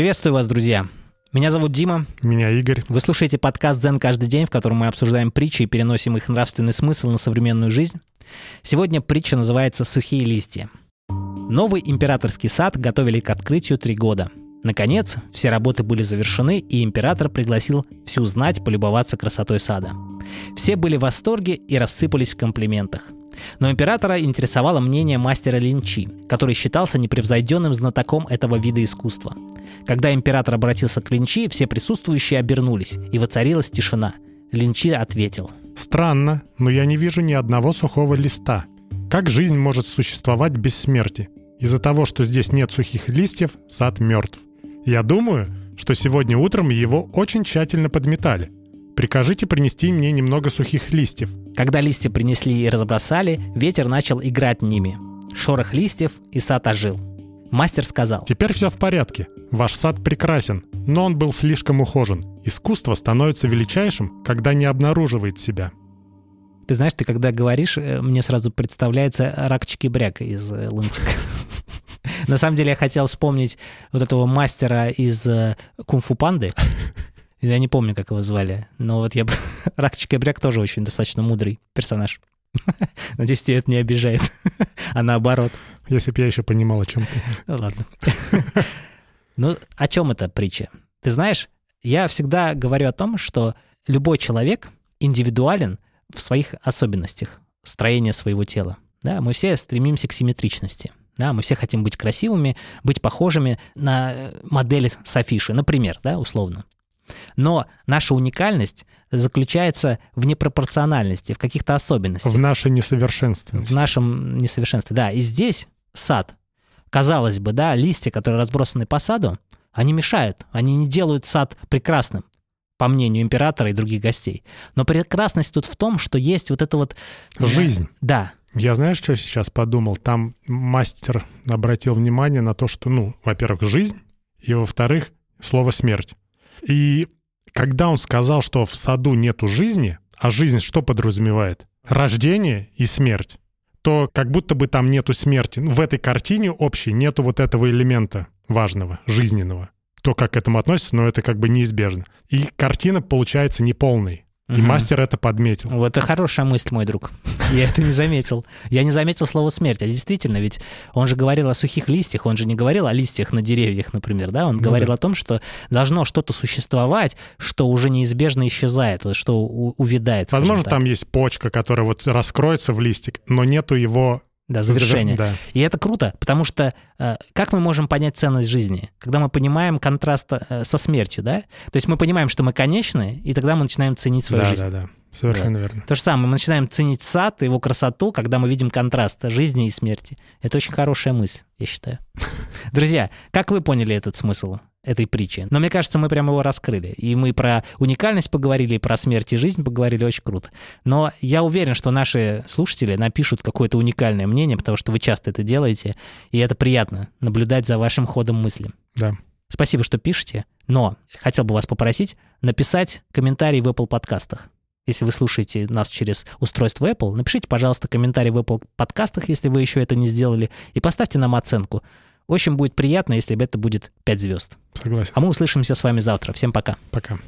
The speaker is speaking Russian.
Приветствую вас, друзья. Меня зовут Дима. Меня Игорь. Вы слушаете подкаст «Дзен каждый день», в котором мы обсуждаем притчи и переносим их нравственный смысл на современную жизнь. Сегодня притча называется «Сухие листья». Новый императорский сад готовили к открытию три года. Наконец, все работы были завершены, и император пригласил всю знать полюбоваться красотой сада. Все были в восторге и рассыпались в комплиментах – но императора интересовало мнение мастера Линчи, который считался непревзойденным знатоком этого вида искусства. Когда император обратился к Линчи, все присутствующие обернулись, и воцарилась тишина. Линчи ответил. «Странно, но я не вижу ни одного сухого листа. Как жизнь может существовать без смерти? Из-за того, что здесь нет сухих листьев, сад мертв. Я думаю, что сегодня утром его очень тщательно подметали. Прикажите принести мне немного сухих листьев. Когда листья принесли и разбросали, ветер начал играть ними. Шорох листьев, и сад ожил. Мастер сказал. Теперь все в порядке. Ваш сад прекрасен, но он был слишком ухожен. Искусство становится величайшим, когда не обнаруживает себя. Ты знаешь, ты когда говоришь, э, мне сразу представляется ракчики бряк из э, лунтика. На самом деле я хотел вспомнить вот этого мастера из э, кунг-фу панды, я не помню, как его звали. Но вот я... Ракчик Бряк тоже очень достаточно мудрый персонаж. Надеюсь, тебя это не обижает. а наоборот. Если бы я еще понимал, о чем ты. Ну ладно. ну, о чем эта притча? Ты знаешь, я всегда говорю о том, что любой человек индивидуален в своих особенностях строения своего тела. Да, мы все стремимся к симметричности. Да, мы все хотим быть красивыми, быть похожими на модели с афиши, например, да, условно. Но наша уникальность заключается в непропорциональности, в каких-то особенностях. В нашей несовершенстве. В нашем несовершенстве, да. И здесь сад. Казалось бы, да, листья, которые разбросаны по саду, они мешают, они не делают сад прекрасным, по мнению императора и других гостей. Но прекрасность тут в том, что есть вот это вот... Жизнь. Да. Я знаешь, что сейчас подумал? Там мастер обратил внимание на то, что, ну, во-первых, жизнь, и, во-вторых, слово «смерть». И когда он сказал, что в саду нету жизни, а жизнь что подразумевает? Рождение и смерть. То как будто бы там нету смерти. В этой картине общей нету вот этого элемента важного, жизненного. То, как к этому относится, но это как бы неизбежно. И картина получается неполной. И угу. мастер это подметил. Вот это хорошая мысль, мой друг. Я это не заметил. Я не заметил слово смерть. А действительно, ведь он же говорил о сухих листьях, он же не говорил о листьях на деревьях, например, да? Он ну, говорил да. о том, что должно что-то существовать, что уже неизбежно исчезает, что увядает. Возможно, там есть почка, которая вот раскроется в листик, но нету его да, завершение. Да. И это круто, потому что э, как мы можем понять ценность жизни, когда мы понимаем контраст э, со смертью, да? То есть мы понимаем, что мы конечны, и тогда мы начинаем ценить свою да, жизнь. Да, да, да. Совершенно да. верно. То же самое, мы начинаем ценить сад, его красоту, когда мы видим контраст жизни и смерти. Это очень хорошая мысль, я считаю. Друзья, как вы поняли этот смысл? Этой притчи. Но мне кажется, мы прямо его раскрыли. И мы про уникальность поговорили, и про смерть и жизнь поговорили очень круто. Но я уверен, что наши слушатели напишут какое-то уникальное мнение, потому что вы часто это делаете, и это приятно наблюдать за вашим ходом мысли. Да. Спасибо, что пишете, но хотел бы вас попросить написать комментарий в Apple подкастах. Если вы слушаете нас через устройство Apple, напишите, пожалуйста, комментарий в Apple подкастах, если вы еще это не сделали, и поставьте нам оценку. Очень будет приятно, если это будет 5 звезд. Согласен. А мы услышимся с вами завтра. Всем пока. Пока.